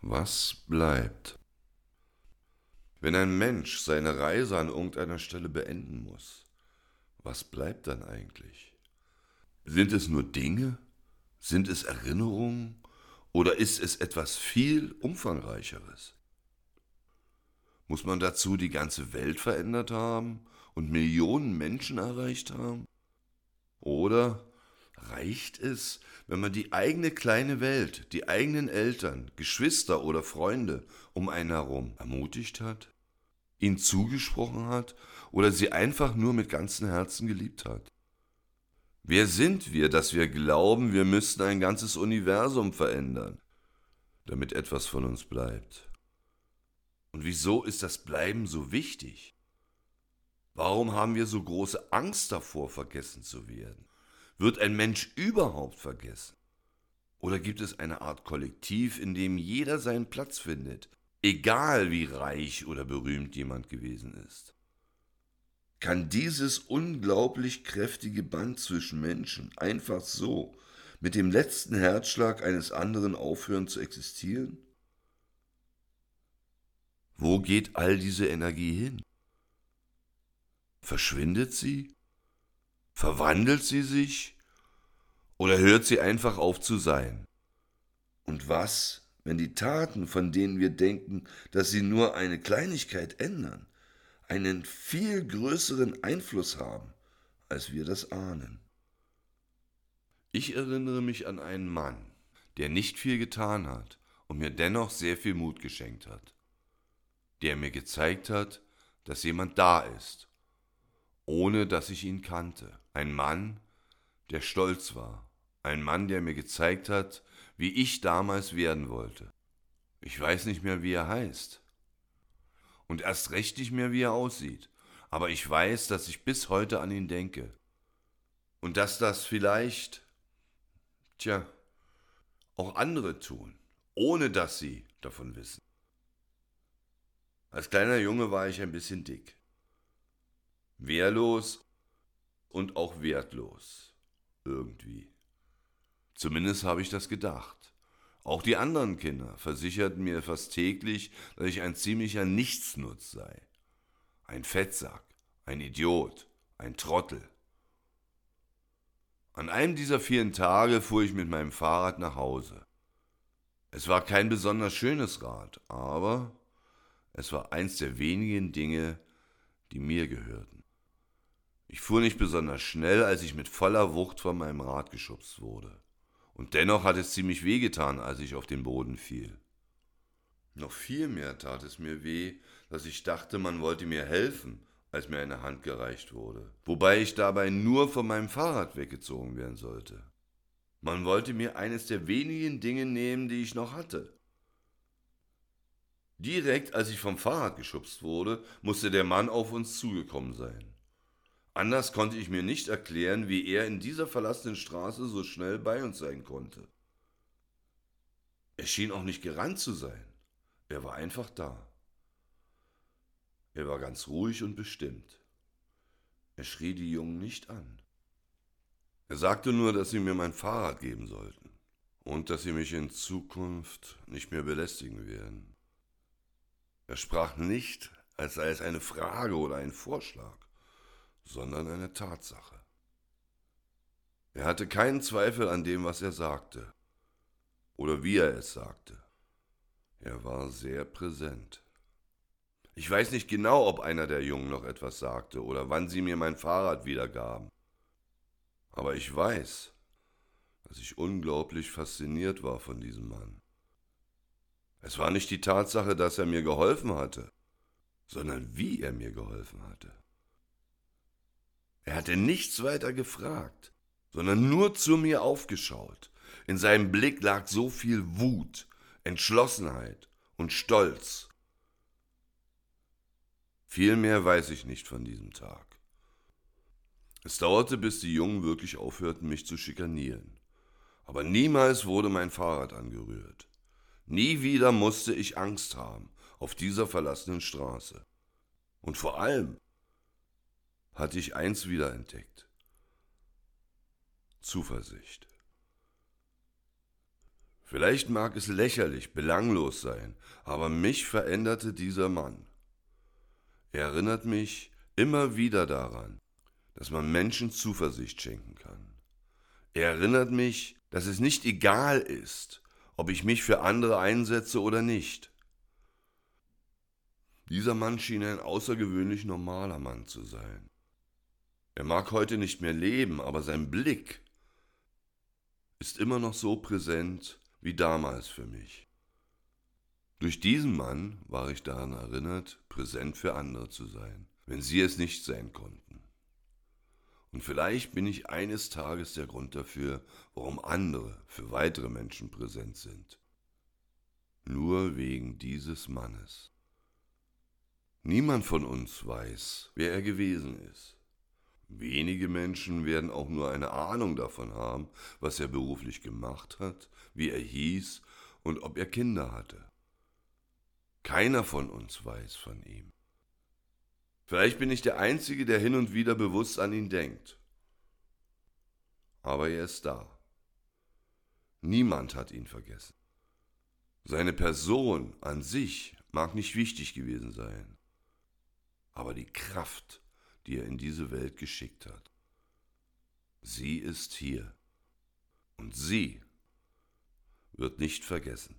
Was bleibt? Wenn ein Mensch seine Reise an irgendeiner Stelle beenden muss, was bleibt dann eigentlich? Sind es nur Dinge? Sind es Erinnerungen? Oder ist es etwas viel umfangreicheres? Muss man dazu die ganze Welt verändert haben und Millionen Menschen erreicht haben? Oder Reicht es, wenn man die eigene kleine Welt, die eigenen Eltern, Geschwister oder Freunde um einen herum ermutigt hat, ihnen zugesprochen hat oder sie einfach nur mit ganzem Herzen geliebt hat? Wer sind wir, dass wir glauben, wir müssten ein ganzes Universum verändern, damit etwas von uns bleibt? Und wieso ist das Bleiben so wichtig? Warum haben wir so große Angst davor, vergessen zu werden? Wird ein Mensch überhaupt vergessen? Oder gibt es eine Art Kollektiv, in dem jeder seinen Platz findet, egal wie reich oder berühmt jemand gewesen ist? Kann dieses unglaublich kräftige Band zwischen Menschen einfach so mit dem letzten Herzschlag eines anderen aufhören zu existieren? Wo geht all diese Energie hin? Verschwindet sie? Verwandelt sie sich oder hört sie einfach auf zu sein? Und was, wenn die Taten, von denen wir denken, dass sie nur eine Kleinigkeit ändern, einen viel größeren Einfluss haben, als wir das ahnen? Ich erinnere mich an einen Mann, der nicht viel getan hat und mir dennoch sehr viel Mut geschenkt hat, der mir gezeigt hat, dass jemand da ist ohne dass ich ihn kannte. Ein Mann, der stolz war. Ein Mann, der mir gezeigt hat, wie ich damals werden wollte. Ich weiß nicht mehr, wie er heißt. Und erst recht nicht mehr, wie er aussieht. Aber ich weiß, dass ich bis heute an ihn denke. Und dass das vielleicht, tja, auch andere tun, ohne dass sie davon wissen. Als kleiner Junge war ich ein bisschen dick wehrlos und auch wertlos. Irgendwie. Zumindest habe ich das gedacht. Auch die anderen Kinder versicherten mir fast täglich, dass ich ein ziemlicher Nichtsnutz sei. Ein Fettsack, ein Idiot, ein Trottel. An einem dieser vielen Tage fuhr ich mit meinem Fahrrad nach Hause. Es war kein besonders schönes Rad, aber es war eins der wenigen Dinge, die mir gehörten. Ich fuhr nicht besonders schnell, als ich mit voller Wucht von meinem Rad geschubst wurde. Und dennoch hat es ziemlich wehgetan, als ich auf den Boden fiel. Noch viel mehr tat es mir weh, dass ich dachte, man wollte mir helfen, als mir eine Hand gereicht wurde, wobei ich dabei nur von meinem Fahrrad weggezogen werden sollte. Man wollte mir eines der wenigen Dinge nehmen, die ich noch hatte. Direkt als ich vom Fahrrad geschubst wurde, musste der Mann auf uns zugekommen sein. Anders konnte ich mir nicht erklären, wie er in dieser verlassenen Straße so schnell bei uns sein konnte. Er schien auch nicht gerannt zu sein. Er war einfach da. Er war ganz ruhig und bestimmt. Er schrie die Jungen nicht an. Er sagte nur, dass sie mir mein Fahrrad geben sollten und dass sie mich in Zukunft nicht mehr belästigen werden. Er sprach nicht, als sei es eine Frage oder ein Vorschlag sondern eine Tatsache. Er hatte keinen Zweifel an dem, was er sagte oder wie er es sagte. Er war sehr präsent. Ich weiß nicht genau, ob einer der Jungen noch etwas sagte oder wann sie mir mein Fahrrad wiedergaben. Aber ich weiß, dass ich unglaublich fasziniert war von diesem Mann. Es war nicht die Tatsache, dass er mir geholfen hatte, sondern wie er mir geholfen hatte. Er hatte nichts weiter gefragt, sondern nur zu mir aufgeschaut. In seinem Blick lag so viel Wut, Entschlossenheit und Stolz. Viel mehr weiß ich nicht von diesem Tag. Es dauerte, bis die Jungen wirklich aufhörten, mich zu schikanieren. Aber niemals wurde mein Fahrrad angerührt. Nie wieder musste ich Angst haben auf dieser verlassenen Straße. Und vor allem hatte ich eins wiederentdeckt. Zuversicht. Vielleicht mag es lächerlich, belanglos sein, aber mich veränderte dieser Mann. Er erinnert mich immer wieder daran, dass man Menschen Zuversicht schenken kann. Er erinnert mich, dass es nicht egal ist, ob ich mich für andere einsetze oder nicht. Dieser Mann schien ein außergewöhnlich normaler Mann zu sein. Er mag heute nicht mehr leben, aber sein Blick ist immer noch so präsent wie damals für mich. Durch diesen Mann war ich daran erinnert, präsent für andere zu sein, wenn sie es nicht sein konnten. Und vielleicht bin ich eines Tages der Grund dafür, warum andere für weitere Menschen präsent sind. Nur wegen dieses Mannes. Niemand von uns weiß, wer er gewesen ist. Wenige Menschen werden auch nur eine Ahnung davon haben, was er beruflich gemacht hat, wie er hieß und ob er Kinder hatte. Keiner von uns weiß von ihm. Vielleicht bin ich der Einzige, der hin und wieder bewusst an ihn denkt. Aber er ist da. Niemand hat ihn vergessen. Seine Person an sich mag nicht wichtig gewesen sein, aber die Kraft, die er in diese Welt geschickt hat. Sie ist hier. Und sie wird nicht vergessen.